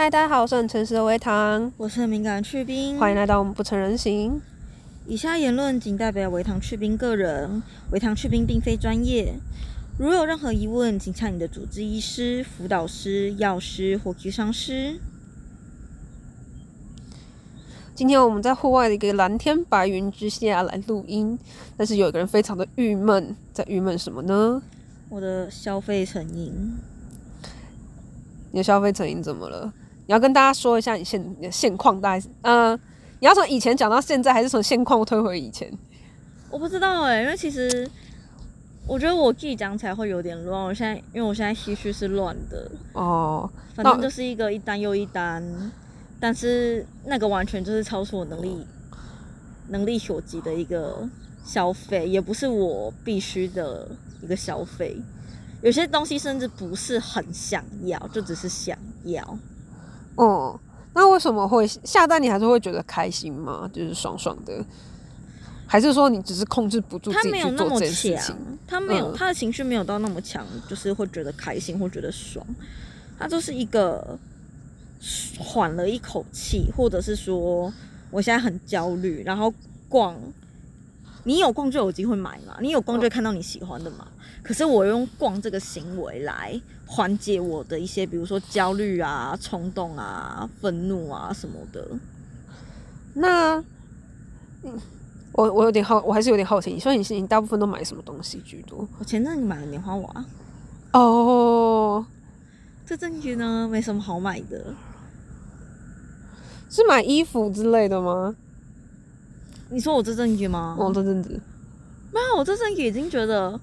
嗨，大家好，我是很诚实的微糖，我是很敏感的去冰。欢迎来到我们不成人形。以下言论仅代表微糖去冰个人，微糖去冰并非专业。如有任何疑问，请向你的主治医师、辅导师、药师或咨商师。今天我们在户外的一个蓝天白云之下来录音，但是有一个人非常的郁闷，在郁闷什么呢？我的消费成瘾。你的消费成瘾怎么了？你要跟大家说一下你现你的现况，大概是嗯、你要从以前讲到现在，还是从现况推回以前？我不知道哎、因为其实我觉得我自己讲起来会有点乱。我现在因为我现在思绪是乱的，哦，反正就是一个一单又一单，但是那个完全就是超出我能力能力所及的一个消费，也不是我必须的一个消费。有些东西甚至不是很想要，就只是想要。哦，那为什么会下单？你还是会觉得开心吗？就是爽爽的，还是说你只是控制不住他自己去做这件事强情？，他没有、嗯他的情绪没有到那么强，就是会觉得开心或觉得爽，他就是一个缓了一口气，或者是说我现在很焦虑，然后逛，你有逛就有机会买嘛，你有逛就会看到你喜欢的嘛。可是我用逛这个行为来缓解我的一些，比如说焦虑啊、冲动啊、愤怒啊什么的。那，嗯，我我有点好，我还是有点好奇，所以你是你大部分都买什么东西居多？我前阵子买了棉花娃，哦，这阵子呢没什么好买的。是买衣服之类的吗？你说我这阵子吗？哦，这阵子没有，我这阵子已经觉得，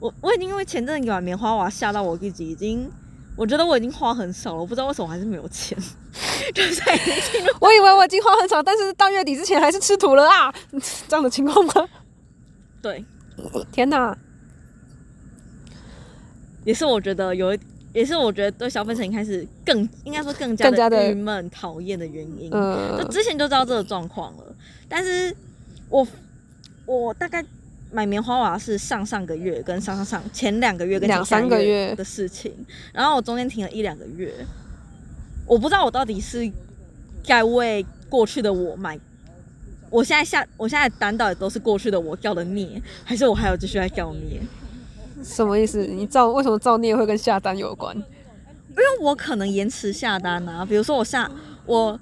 我我已经因为前阵子买棉花娃吓到我自己，已经我觉得我已经花很少了，我不知道为什么我还是没有钱，就是已经进入 我以为我已经花很少，但是到月底之前还是吃土了啊！这样的情况吗？对，天哪！也是我觉得有一，也是我觉得对消费成瘾开始更应该说更加的的郁闷、讨厌的原因。嗯就之前就知道这个状况了，但是我我大概买棉花娃是上上个月跟上上上前两个月跟两前三个月的事情，然后我中间停了一两个月，我不知道我到底是该为过去的我买。我现在下，我现在单到底都是过去的我造的孽，还是我还有继续在造孽？什么意思？你造为什么造孽会跟下单有关？因为我可能延迟下单啊，比如说我下我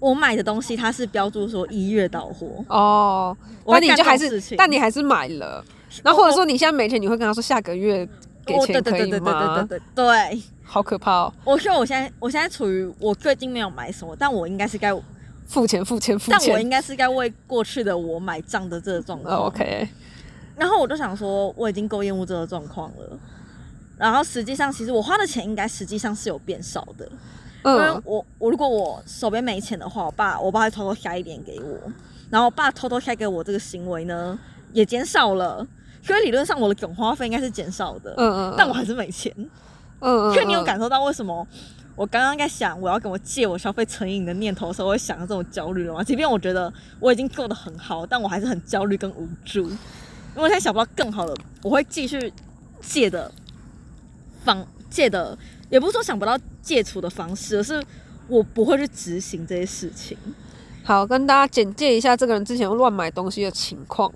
我买的东西，它是标注说一月到货，哦，那你就还是，但你还是买了，然后或者说你现在没钱，你会跟他说下个月给哦钱可以对对对对对吗？对对对，好可怕哦！我说我现在我现在处于我最近没有买什么，但我应该是该，付钱付钱付钱但我应该是该为过去的我买账的这个状况。哦，OK，然后我就想说，我已经够厌恶这个状况了。然后实际上，其实我花的钱应该实际上是有变少的，因为嗯，我我如果我手边没钱的话，我爸我爸会偷偷塞一点给我，然后我爸偷偷塞给我这个行为呢也减少了，所以理论上我的总花费应该是减少的，嗯嗯，但我还是没钱。嗯嗯，所 以你有嗯。感受到为什么我刚刚在想我要跟我借我消费成瘾的念头的时候，我会想到这种焦虑了吗？即便我觉得我已经做的很好，但我还是很焦虑跟无助，因为我现在想不到更好的，我会继续借的方借的，也不是说想不到戒除的方式，而是我不会去执行这些事情。好，跟大家简介一下这个人之前乱买东西的情况，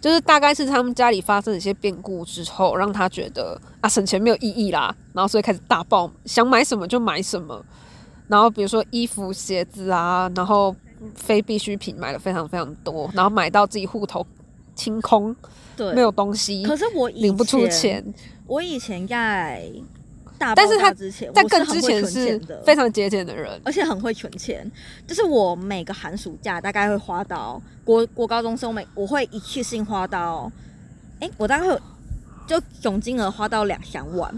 就是大概是他们家里发生一些变故之后，让他觉得啊省钱没有意义啦，然后所以开始大爆，想买什么就买什么，然后比如说衣服、鞋子啊，然后非必需品买了非常非常多，然后买到自己户头清空，对，没有东西，可是我领不出，钱，我以前在 大爆但是他炸之前，在我是很会更之前是非常节俭的人，而且很会存钱。就是我每个寒暑假大概会花到国国高中生每我会一次性花到，哎、我大概会就总金额花到两三万，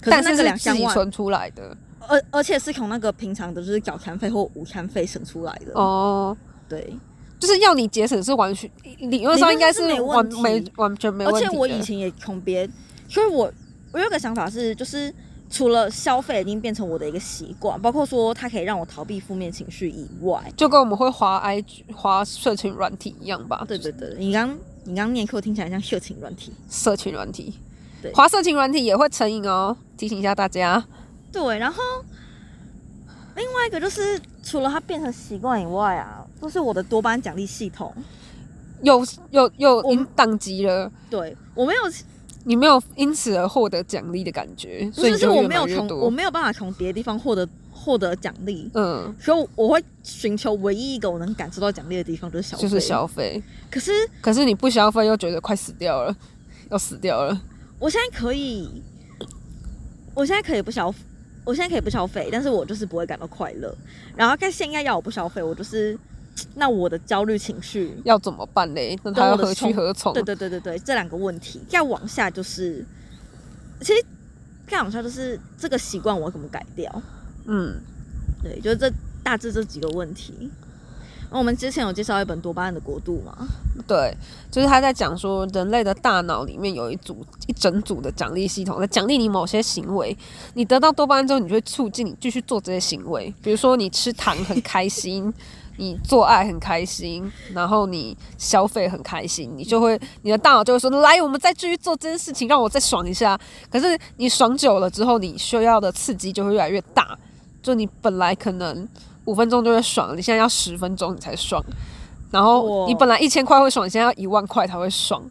可是那个但是是两三万，存出来的而而且是从那个平常的就是早餐费或午餐费省出来的。哦。对，就是要你节省是完全理论上应该是没完没完全没问题。而且我以前也从别，所以我我有个想法是，就是除了消费已经变成我的一个习惯，包括说它可以让我逃避负面情绪以外，就跟我们会滑 IG 滑社群软体一样吧？对对对，你刚你刚念 Q 听起来像色情软体，社群软体，对滑社群软体也会成瘾哦，提醒一下大家。对，然后另外一个就是除了它变成习惯以外啊，就是我的多巴胺奖励系统，有有有我因宕机了，对我没有，你没有因此而获得奖励的感觉，所以你就越我没有从我。没有办法从别的地方获得获得奖励，嗯，所以我会寻求唯一一个我能感受到奖励的地方就是消费。就是消费，可是可是你不消费又觉得快死掉了，要死掉了。我现在可以，我现在可以不消，我现在可以不消费，但是我就是不会感到快乐。然后在现在要我不消费，我就是那我的焦虑情绪，要怎么办嘞？那他要何去何从？对对对对对，这两个问题再往下就是，其实再往下就是这个习惯我怎么改掉？嗯，对，就是这大致这几个问题。那我们之前有介绍一本《多巴胺的国度》嘛？对，就是他在讲说，人类的大脑里面有一组一整组的奖励系统，在奖励你某些行为。你得到多巴胺之后，你就会促进你继续做这些行为。比如说，你吃糖很开心，你做爱很开心，然后你消费很开心，你就会你的大脑就会说：“来，我们再继续做这件事情，让我再爽一下。”可是你爽久了之后，你需要的刺激就会越来越大。就你本来可能五分钟就会爽，你现在要十分钟你才爽。然后你本来一千块会爽，你现在要一万块才会爽。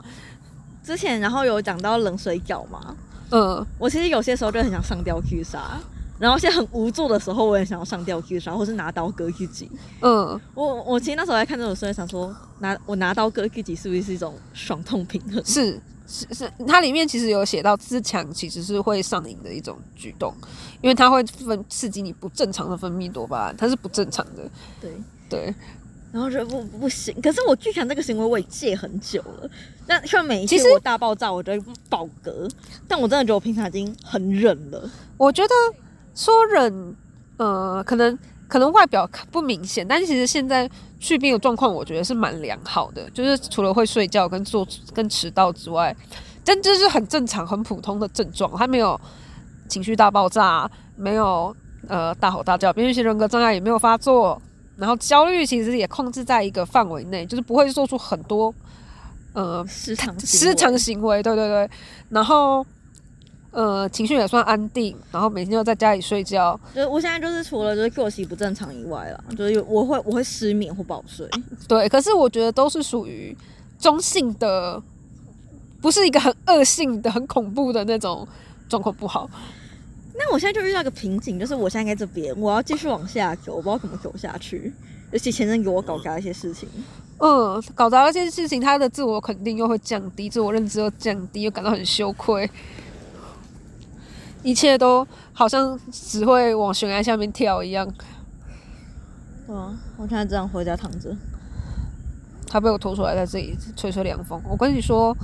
之前然后有讲到冷水饺嘛，嗯，我其实有些时候就很想上吊自杀，然后现在很无助的时候，我也想要上吊自杀，或是拿刀割自己。嗯，我我其实那时候在看这种书，在想说拿我拿刀割自己是不是是一种爽痛平衡？是是是，它里面其实有写到自强其实是会上瘾的一种举动，因为它会分刺激你不正常的分泌多巴胺，它是不正常的。对。对，然后觉得不不行，可是我拒强这个行为我也戒很久了。那像每一次我大爆炸，我就会爆嗝，但我真的觉得我平常已经很忍了。我觉得说忍，呃，可能可能外表看不明显，但是其实现在去病的状况，我觉得是蛮良好的，就是除了会睡觉跟做跟迟到之外，但这是很正常、很普通的症状，他没有情绪大爆炸，没有呃大吼大叫，边缘型人格障碍也没有发作，然后焦虑其实也控制在一个范围内，就是不会做出很多呃失常失常行为，对对对，然后呃情绪也算安定，然后每天就在家里睡觉，就是我现在就是除了就是作息不正常以外啦，就是我会我会失眠或不好睡。对，可是我觉得都是属于中性的，不是一个很恶性的、很恐怖的那种状况不好。那我现在就遇到一个瓶颈，就是我现在在这边，我要继续往下走，我不知道怎么走下去。尤其前任给我搞砸一些事情，嗯，搞砸了这件事情，他的自我肯定又会降低，自我认知又降低，又感到很羞愧，一切都好像只会往悬崖下面跳一样。对啊，我现在这样回家躺着，他被我拖出来，在这里吹吹凉风。我跟你说，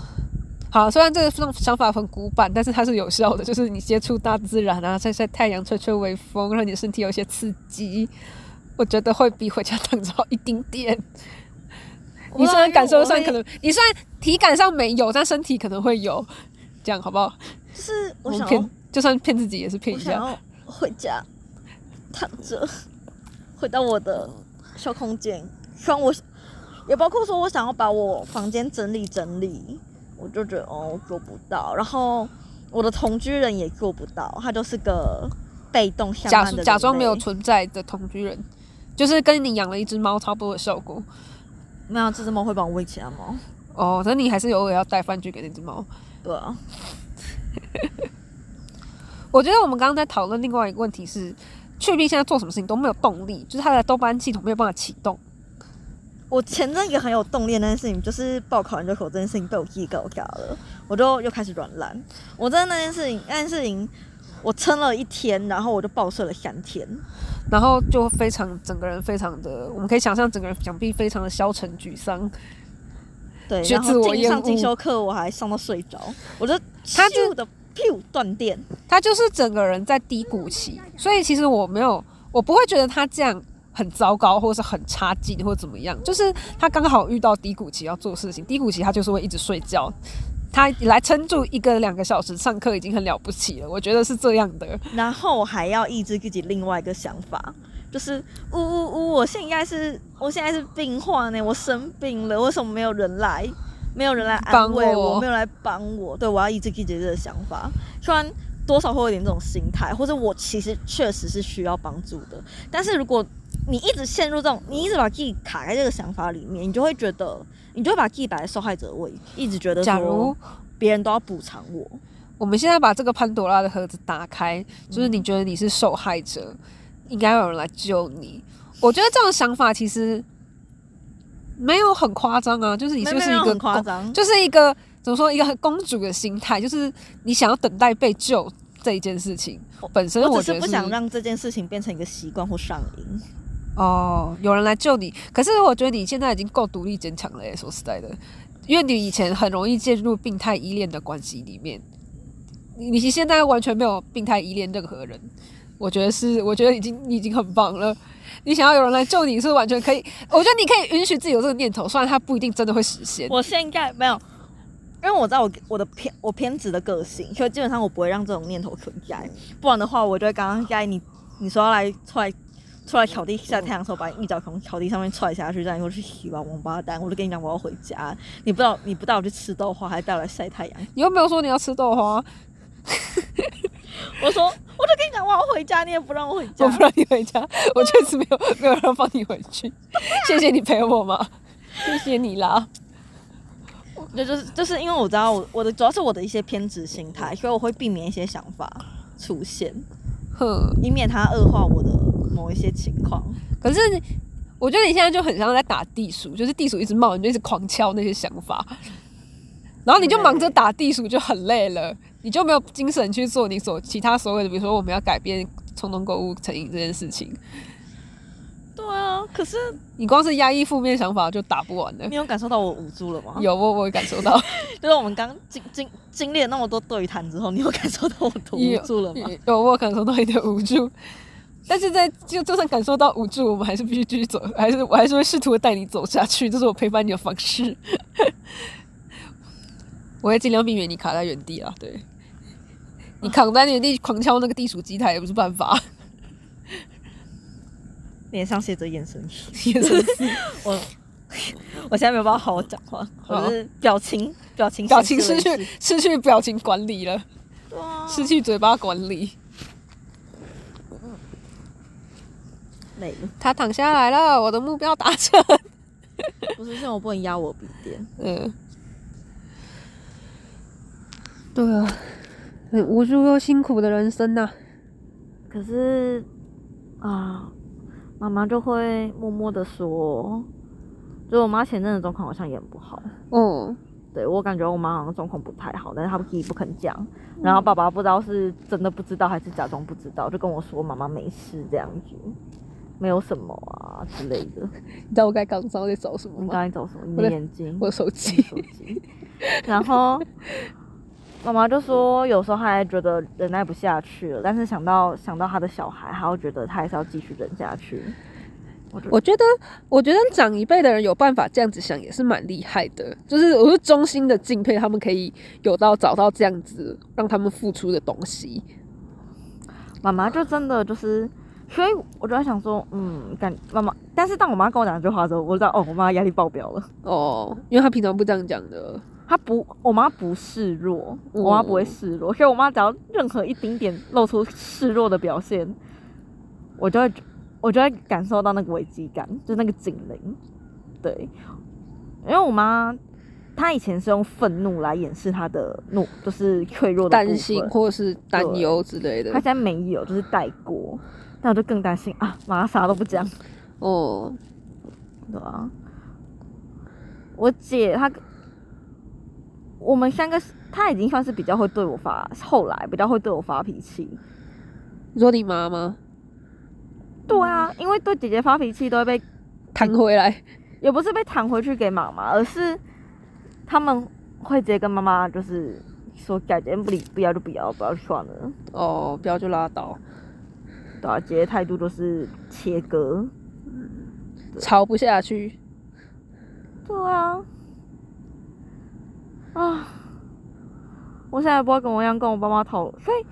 好，虽然这个想想法很古板，但是它是有效的，就是你接触大自然啊，晒晒太阳，吹吹微风，让你的身体有一些刺激，我觉得会比回家躺着好一丁点。你虽然感受上可能，你虽然体感上没有，但身体可能会有，这样好不好？就是我想要，就算骗自己也是骗一下。我想要回家躺着，回到我的小空间。虽然我也包括说我想要把我房间整理整理，我就觉得哦我做不到。然后我的同居人也做不到，他就是个被动向假假装没有存在的同居人，就是跟你养了一只猫差不多的效果。没有这只猫会帮我喂其他猫。哦，但你还是偶尔要带饭去给那只猫。对啊，我觉得我们刚刚在讨论另外一个问题是，去病现在做什么事情都没有动力，就是他的多巴胺系统没有办法启动。我前阵也很有动力的那件事情，就是报考研究所这件事情被我自己搞砸了，我就又开始软烂。我真的那件事情，那件事情我撑了一天，然后我就暴睡了三天。然后就非常整个人非常的，我们可以想象整个人想必非常的消沉沮丧。对，觉然自我厌后进上进修课，我还上到睡着，我就他就的噗断电。他就是整个人在低谷期，所以其实我没有，我不会觉得他这样很糟糕，或者是很差劲，或者怎么样。就是他刚好遇到低谷期要做事情，低谷期他就是会一直睡觉。他来撑住一个两个小时上课已经很了不起了，我觉得是这样的。然后还要抑制自己另外一个想法，就是呜呜呜，我现在是，我现在是病患呢，我生病了，为什么没有人来？没有人来安慰我我，没有来帮我，对我要抑制自己这个想法。虽然多少会有点这种心态，或者我其实确实是需要帮助的。但是如果你一直陷入这种，你一直把自己卡在这个想法里面，你就会觉得，你就会把自己摆在受害者位，一直觉得假如别人都要补偿我。我们现在把这个潘多拉的盒子打开，就是你觉得你是受害者，应该有人来救你。我觉得这种想法其实没有很夸张啊，就是你没就是一个就是一个怎么说，一个很公主的心态，就是你想要等待被救这一件事情本身，我只是不想让这件事情变成一个习惯或上瘾。哦，有人来救你。可是我觉得你现在已经够独立坚强了耶，说实在的，因为你以前很容易介入病态依恋的关系里面，你你现在完全没有病态依恋任何人。我觉得是，我觉得已经你已经很棒了。你想要有人来救你是完全可以，我觉得你可以允许自己有这个念头，虽然它不一定真的会实现。我现在没有，因为我知道我我的偏我偏执的个性，所以基本上我不会让这种念头存在。不然的话，我就会刚刚在你你说要来出来出来草地晒太阳的时候，把你一脚从草地上面踹下去，让你说去洗吧，王八蛋！我就跟你讲我要回家，你不知道你不带我去吃豆花，还带我来晒太阳。你又没有说你要吃豆花，我说我就跟你讲我要回家，你也不让我回家我。不让你回家，我确实没有 没有人放你回去。谢谢你陪我嘛，谢谢你啦。就就是就是因为我知道我我的主要是我的一些偏执心态，所以我会避免一些想法出现，哼，以免它恶化我的某一些情况。可是我觉得你现在就很像在打地鼠，就是地鼠一直冒，你就一直狂敲那些想法，然后你就忙着打地鼠，就很累了，你就没有精神去做你所其他所有的，比如说我们要改变冲动购物成瘾这件事情。对啊，可是你光是压抑负面想法就打不完了你。有感受到我无助了吗？，有我我也感受到，就是我们刚经经经历了那么多对谈之后，你有感受到我的无助了吗？有我有感受到你的无助，但是在就就算感受到无助，我们还是必须继续走，还是我还是会试图地带你走下去，这是我陪伴你的方式。我会尽量避免你卡在原地啊，对。你扛在原地狂敲那个地鼠机台也不是办法，脸上写着眼神死，也是 我我现在没有办法好好讲话，我是表情表情表情失去失去表情管理了，失去嘴巴管理。累了，他躺下来了，我的目标达成。不是因为我不能压我笔电，嗯，对啊，很无助又辛苦的人生呐、可是啊，妈妈就会默默的说，就我妈前阵的状况好像也很不好。哦，对我感觉我妈好像状况不太好，但是她自己不肯讲，然后爸爸不知道是真的不知道还是假装不知道，就跟我说妈妈没事这样子，没有什么啊之类的。你知道我刚刚刚在找什么吗？你刚才找什么？你我的的眼睛，我的手机。手机。然后妈妈就说，有时候她还觉得忍耐不下去了，但是想到想到她的小孩，她会觉得她还是要继续忍下去。我觉得我觉得，我觉得长一辈的人有办法这样子想，也是蛮厉害的。就是我是衷心的敬佩他们，可以有到找到这样子让他们付出的东西。妈妈就真的就是，所以我就在想说，嗯，感妈妈，但是当我妈跟我讲这句话的时候，我就知道哦，我妈压力爆表了。哦，因为她平常不这样讲的。她不，我妈不示弱，我妈不会示弱，所以我妈只要任何一丁点露出示弱的表现，我就会，我就会感受到那个危机感，就是那个警铃。对，因为我妈她以前是用愤怒来掩饰她的怒，就是脆弱的担心或是担忧之类的她。现在没有，就是带过，但我就更担心啊，妈啥都不讲，哦，对啊，我姐她，我们三个，她已经算是比较会对我发，后来比较会对我发脾气。你说你妈吗？对啊，因为对姐姐发脾气都会被，弹回来。也不是被弹回去给妈妈，而是他们会直接跟妈妈就是说，改天不理不要就不要，不要就算了。哦，不要就拉倒，对啊，姐姐态度就是切割。吵不下去。对啊，啊，我现在不知道怎么样跟我爸妈讨，所以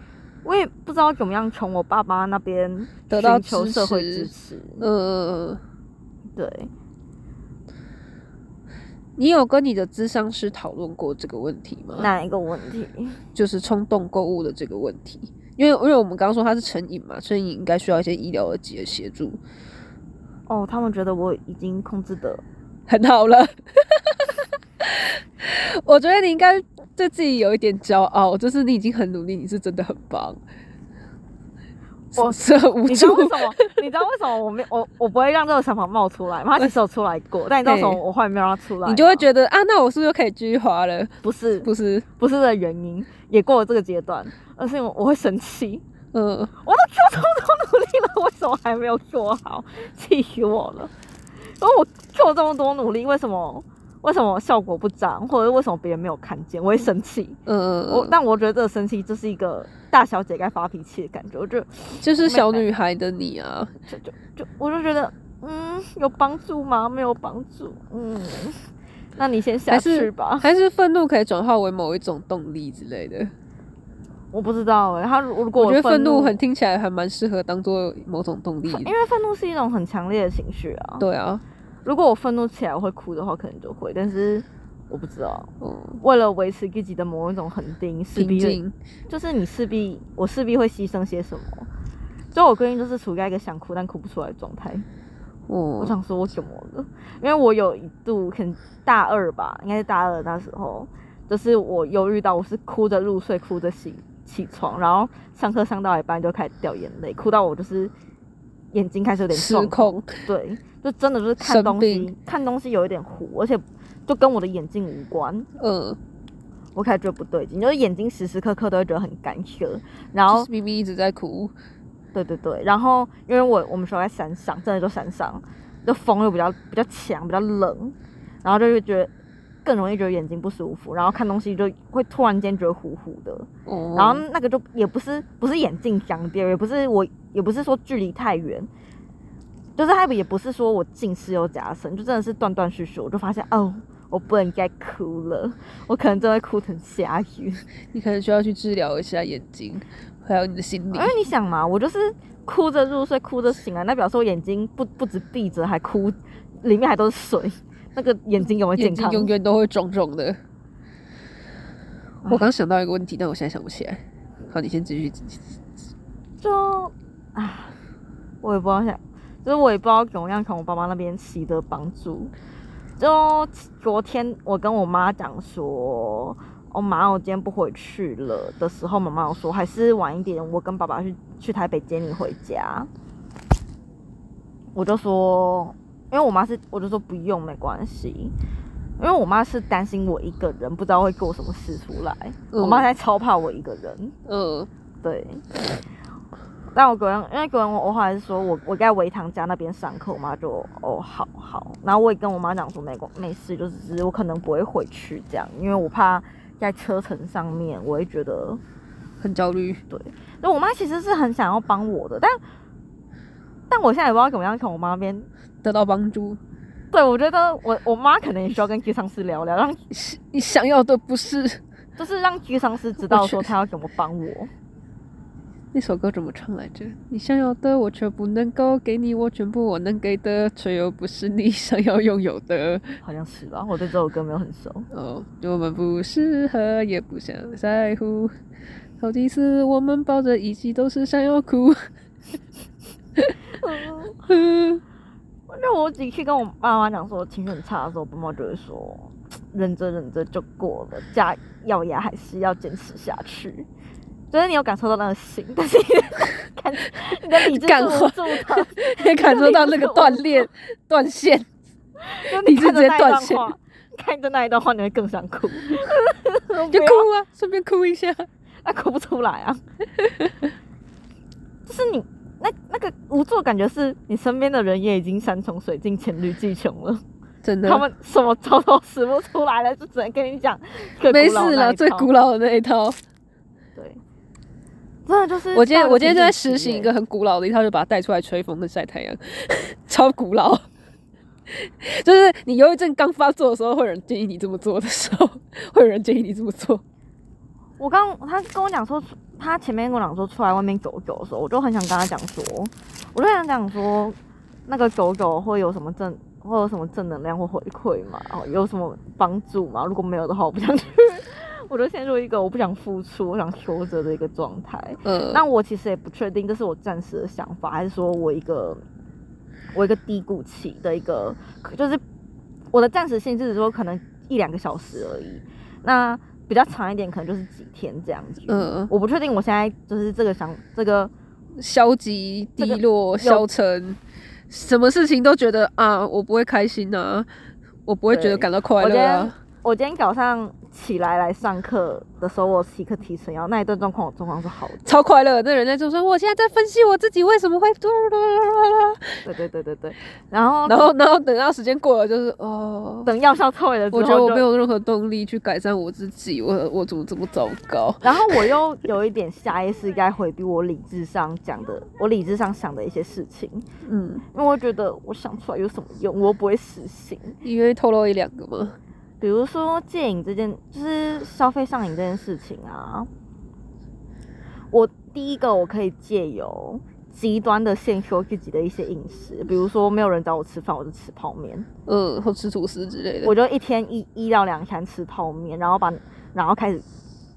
我也不知道怎么样从我爸妈那边得到寻求社会支持。呃，对，你有跟你的咨商师讨论过这个问题吗？哪一个问题？就是冲动购物的这个问题，因为因为我们刚刚说他是成瘾嘛，成瘾应该需要一些医疗的协协助。哦，他们觉得我已经控制的很好了。我觉得你应该对自己有一点骄傲，就是你已经很努力，你是真的很棒。我 是很无你知道为什么？你知道为什么我没我我不会让这个想法冒出来吗？他其实有出来过，但你知道为什么我后来没有让他出来？你就会觉得啊，那我是不是就可以继续滑了？不是，不是，不是的原因，也过了这个阶段，而是我会生气。嗯，我都做这么多努力了，为什么还没有做好？气死我了！因为我做这么多努力，为什么？为什么效果不彰，或者为什么别人没有看见？我会生气。嗯嗯我但我觉得这个生气就是一个大小姐该发脾气的感觉。我就就是小女孩的你啊，就就就我就觉得，嗯，有帮助吗？没有帮助。嗯，那你先下去吧。还是愤怒可以转化为某一种动力之类的？我不知道哎。他如果我觉得愤怒很听起来还蛮适合当做某种动力，因为愤怒是一种很强烈的情绪啊。对啊。如果我愤怒起来我会哭的话，可能就会，但是我不知道。嗯，为了维持自己的某一种恒定，势必就是你势必我势必会牺牲些什么。就我最近就是处在一个想哭但哭不出来的状态。哦，我想说我怎么了？因为我有一度可能大二吧，应该是大二那时候，就是我忧郁到我是哭着入睡，哭着醒起床，然后上课上到一半就开始掉眼泪，哭到我就是眼睛开始有点失控。对。就真的就是看东西，看东西有一点糊，而且就跟我的眼睛无关。嗯，我开始觉得不对劲，就是眼睛时时刻刻都会觉得很干涩，然后咪咪一直在哭。对对对，然后因为我我们学校在山上，真的就山上，就风又比较比较强，比较冷，然后就会觉得更容易觉得眼睛不舒服，然后看东西就会突然间觉得糊糊的。哦。然后那个就也不是不是眼镜僵掉，也不是我也不是说距离太远。就是他也不是说我近视又加深，就真的是断断续续，我就发现哦，我不能再哭了，我可能真的哭成虾鱼。你可能需要去治疗一下眼睛，还有你的心理。因为你想嘛，我就是哭着入睡，哭着醒来，那表示我眼睛不不止闭着，还哭，里面还都是水，那个眼睛有没有健康？永远都会肿肿的。我刚想到一个问题，但我现在想不起来。好，你先继续。就啊，我也不知道想。就是我也不知道怎么样从我爸妈那边取得帮助。就昨天我跟我妈讲说，我妈我今天不回去了的时候，妈妈有说还是晚一点，我跟爸爸去去台北接你回家。我就说，因为我妈是，我就说不用，没关系，因为我妈是担心我一个人，不知道会做什么事出来。我妈在超怕我一个人。嗯，对。但我个人，因为个人我我后来是说我我在维堂家那边上课，我妈就哦好好，然后我也跟我妈讲说没关没事，就是我可能不会回去这样，因为我怕在车程上面我会觉得很焦虑。对，那我妈其实是很想要帮我的，但但我现在也不知道怎么样从我妈那边得到帮助。对，我觉得我我妈可能也需要跟居丧师聊聊，让你想要的不是，就是让居丧师知道说他要怎么帮我。那首歌怎么唱来着？你想要的我却不能够给你，我全部我能给的，却又不是你想要拥有的。好像是吧？我对这首歌没有很熟。哦，我们不适合，也不想在乎。好几次我们抱着一起，都是想要哭。那我几次跟我爸妈讲说情绪很差的时候，爸妈就会说忍着忍着就过了，加咬牙还是要坚持下去。就是你有感受到那个心，但是 感你的理智住他，也感受到那个断裂、断线，理智直接断线。看着那一段话，你会更想哭，就哭啊，顺便哭一下，啊，哭不出来啊。就是你那那个无助感觉，是你身边的人也已经山穷水尽、黔驴技穷了，真的，他们什么招都使不出来了，就只能跟你讲没事了，最古老的那一套。对真的就是，我今天我今天在实行一个很古老的一套，就把它带出来吹风跟晒太阳，超古老。就是你忧郁症刚发作的时候，会有人建议你这么做的时候，会有人建议你这么做。我刚他跟我讲说，他前面跟我讲说出来外面走走的时候，我就很想跟他讲说，我就想讲说，那个走走会有什么正，会有什么正能量或回馈吗？哦，有什么帮助嘛？如果没有的话，我不想去，我就陷入一个我不想付出、我想求着的一个状态。嗯，那我其实也不确定，这是我暂时的想法，还是说我一个我一个低谷期的一个，就是我的暂时性，就是说可能一两个小时而已。那比较长一点，可能就是几天这样子。嗯我不确定我现在就是这个想这个。消极、低这个落、消沉，什么事情都觉得啊，我不会开心啊，我不会觉得感到快乐啊。我今天早上起来来上课的时候，我骑课提神药，那一段状况我状况是好的。超快乐，那人家就说我现在在分析我自己为什么会，对对对对对。然后然后然后等到时间过了，就是哦，等药效退了之后，我觉得我就没有任何动力去改善我自己，我我怎么这么糟糕？然后我又有一点下意识该回避我理智上讲的，我理智上想的一些事情，嗯，因为我觉得我想出来有什么用，我又不会实行。你愿意透露一两个吗？比如说戒瘾这件，就是消费上瘾这件事情啊。我第一个我可以借由极端的限缩自己的一些饮食，比如说没有人找我吃饭，我就吃泡面，呃，或吃吐司之类的。我就一天一一到两餐吃泡面，然后把然后开始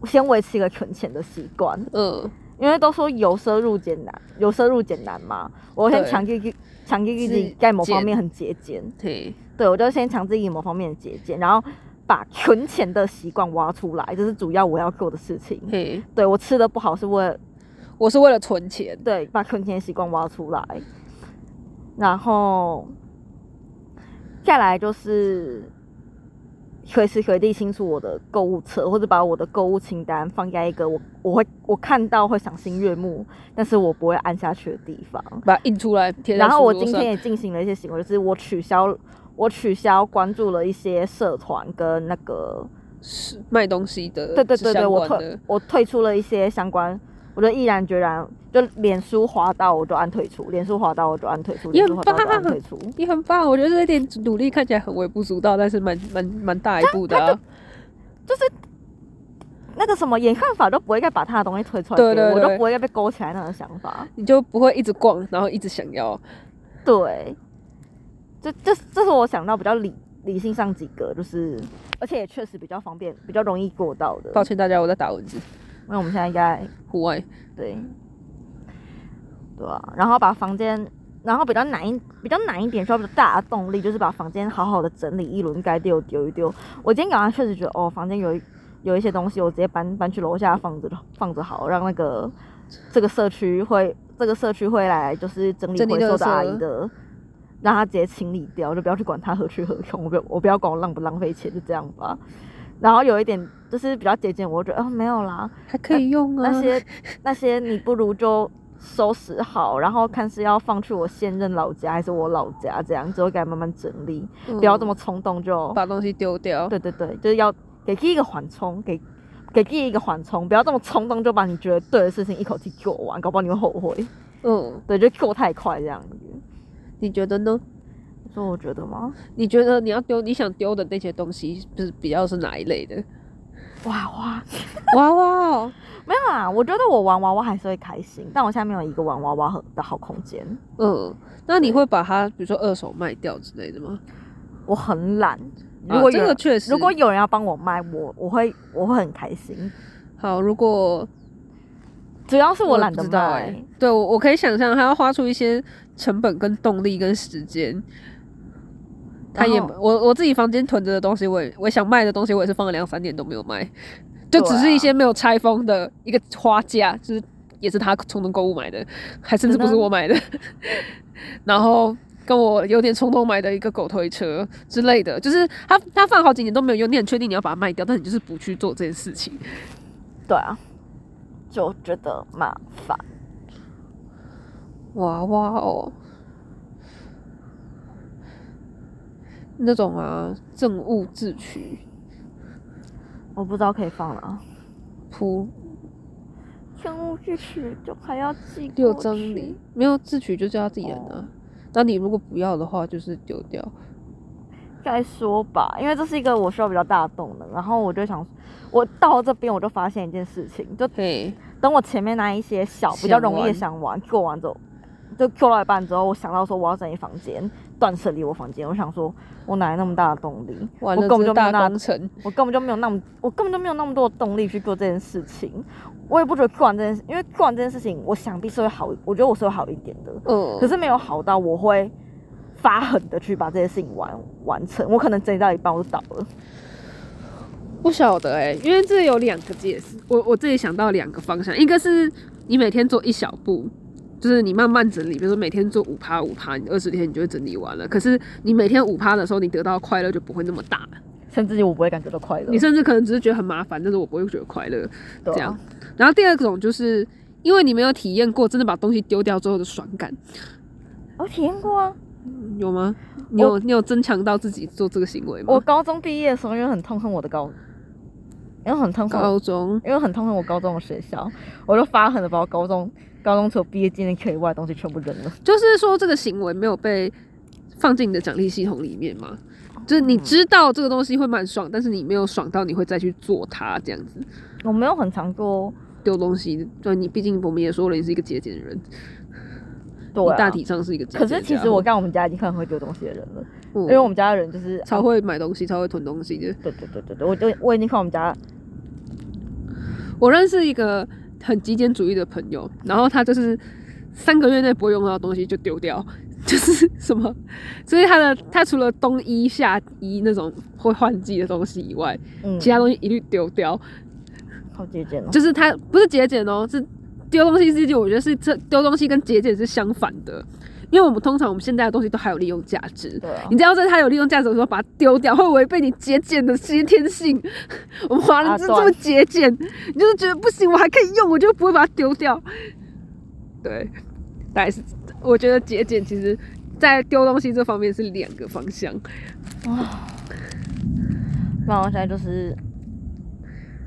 先维持一个存钱的习惯，嗯，因为都说由奢入俭难，由奢入俭难嘛，我先对。强制强制自己在某方面很节俭，对，对，我就先强制自己某方面的节俭，然后把存钱的习惯挖出来，这是主要我要做的事情。嘿，对我吃的不好是为了我是为了存钱。对把存钱的习惯挖出来，然后再来就是随时随地清除我的购物车，或者把我的购物清单放在一个我我会我看到会赏心悦目，但是我不会按下去的地方。把它印出来贴然后我今天也进行了一些行为，就是我取消我取消关注了一些社团跟那个，是卖东西的，对对对对，我退。我退出了一些相关，我就毅然决然就脸书滑到我就按退出，脸书滑到我就按退出，脸书滑到我就按退出。你很棒，我觉得这一点努力看起来很微不足道，但是蛮蛮蛮大一步的、啊。那个什么演算法都不会再把他的东西推出来对对对我都不会再被勾起来那种想法。你就不会一直逛，然后一直想要。对，这这这是我想到比较理理性上几个，就是而且也确实比较方便，比较容易过到的。抱歉大家，我在打蚊子，因为我们现在应该户外。对，对啊，然后把房间，然后比较难一比较难一点，需要比较大的动力，就是把房间好好的整理一轮，该丢丢一丢。我今天早上确实觉得，哦，房间有一有一些东西，我直接搬搬去楼下放着放着好，让那个这个社区会这个社区会来就是整理回收的阿姨的。让他直接清理掉，就不要去管他何去何从，我不要我不要管我浪不浪费钱，就这样吧。然后有一点就是比较节俭，我觉得哦没有啦，还可以用啊。那些 那些你不如就收拾好，然后看是要放去我现任老家还是我老家，这样之后该慢慢整理，嗯不要这么冲动就。把东西丢掉。对对对，就是要给自己一个缓冲，给给自己一个缓冲，不要这么冲动就把你觉得对的事情一口气做完，搞不好你会后悔。嗯，对，就做太快这样子。你觉得呢？所以我觉得吗？你觉得你要丢你想丢的那些东西，就是比较是哪一类的？娃娃，娃娃哦，没有啊，我觉得我玩娃娃还是会开心，但我现在没有一个玩娃娃的好空间，嗯，那你会把它比如说二手卖掉之类的吗？我很懒。如啊这果有人、个确实，如果有人要帮我卖，我我会我会很开心。好，如果主要是我懒得卖，欸对我我可以想象，他要花出一些成本、跟动力、跟时间。他也我我自己房间囤着的东西，我也我想卖的东西，我也是放了两三年都没有卖，就只是一些没有拆封的一个花架，就是也是他冲动购物买的，还甚至不是我买的。然后跟我有点冲动买的一个狗推车之类的，就是他他放好几年都没有用，你很确定你要把它卖掉，但你就是不去做这件事情。对啊，就觉得麻烦。娃娃哦，那种啊，政务自取我不知道可以放哪，铺生物自取就还要寄六过去。张里，没有自取就叫他自己人哦。啊。那你如果不要的话，就是丢掉。再说吧，因为这是一个我需要比较大的动能，然后我就想，我到这边我就发现一件事情，就嘿，等我前面那一些小比较容易想玩。做完之后，就 Q 到一半之后，我想到说我要整理房间，断舍离我房间。我想说，我哪来那么大的动力？我，根本就没有那工程。我根本就没有那么，我根本就没有那么多的动力去做这件事情。我也不觉得 Q 完这件事，因为 Q 完这件事情，我想必是会好，我觉得我是会好一点的。嗯，可是没有好到我会发狠的去把这些事情完完成。我可能整理到一半我就倒了。不晓得哎、因为这有两个解释，我我自己想到两个方向，一个是你每天做一小步，就是你慢慢整理，比如说每天做五趴五趴，你二十天你就会整理完了。可是你每天五趴的时候，你得到的快乐就不会那么大，甚至我不会感觉到快乐。你甚至可能只是觉得很麻烦，但是我不会觉得快乐对啊这样。然后第二种就是因为你没有体验过真的把东西丢掉之后的爽感，我体验过啊。有吗？你有你有增强到自己做这个行为吗？我高中毕业的时候，因为很痛恨我的高，因为很痛恨高中因为很痛恨我高中的学校，我就发狠的把我高中高中除了毕业纪念课以外的东西全部扔了。就是说这个行为没有被放进你的奖励系统里面嘛？就是你知道这个东西会蛮爽，但是你没有爽到你会再去做它这样子我没有很常做，丢东西。对你毕竟我们也说了，你是一个节俭的人，对、啊，大体上是一个节可。是其实我看我们家已经很会丢东西的人了，嗯因为我们家的人就是超会买东西，超会囤东西的。对对对对对，我就我已经看我们家我认识一个很极简主义的朋友，然后他就是三个月内不会用到的东西就丢掉，就是什么，所以他的他除了冬衣夏衣那种会换季的东西以外，嗯，其他东西一律丢掉。好节俭哦。就是他不是节俭哦，是丢东西是一件，我觉得是这丢东西跟节俭是相反的。因为我们通常我们现在的东西都还有利用价值，对啊你，只要在它有利用价值的时候把它丢掉，会违背你节俭的先天性。我们华人啊对就这么节俭，你就是觉得不行，我还可以用，我就不会把它丢掉。对，大概是我觉得节俭其实在丢东西这方面是两个方向。哇那我现在就是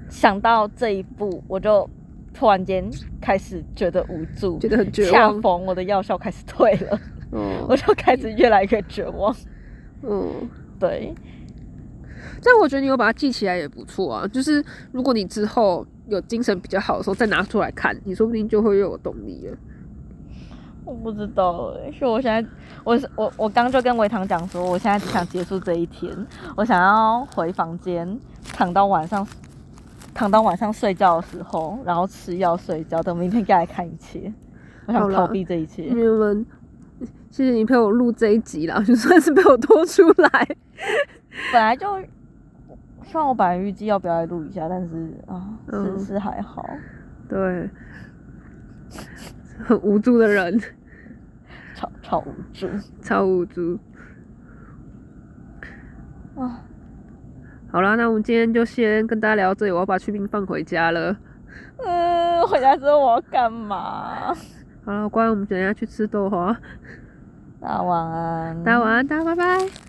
想到这一步，我就突然间开始觉得无助，觉得很绝恰逢我的药效开始退了，嗯 我就开始越来越绝望。嗯。对，但我觉得你有把它记起来也不错啊。就是如果你之后有精神比较好的时候再拿出来看，你说不定就会又有动力了。我不知道哎、所以我现在，我我我刚就跟维唐讲说，我现在只想结束这一天，我想要回房间躺到晚上，躺到晚上睡觉的时候，然后吃药睡觉，等明天再来看一切。我想逃避这一切。你们，谢谢你陪我录这一集啦，就算是被我拖出来。本来就希望我本来预计要不要来录一下，但是啊，嗯是是还好。对，很无助的人，超超无助超无助。啊！好啦，那我们今天就先跟大家聊到这里，我要把去冰放回家了。嗯，回家之后我要干嘛？好了，乖，我们等一下去吃豆花。大家晚安。大家晚安，大家拜拜。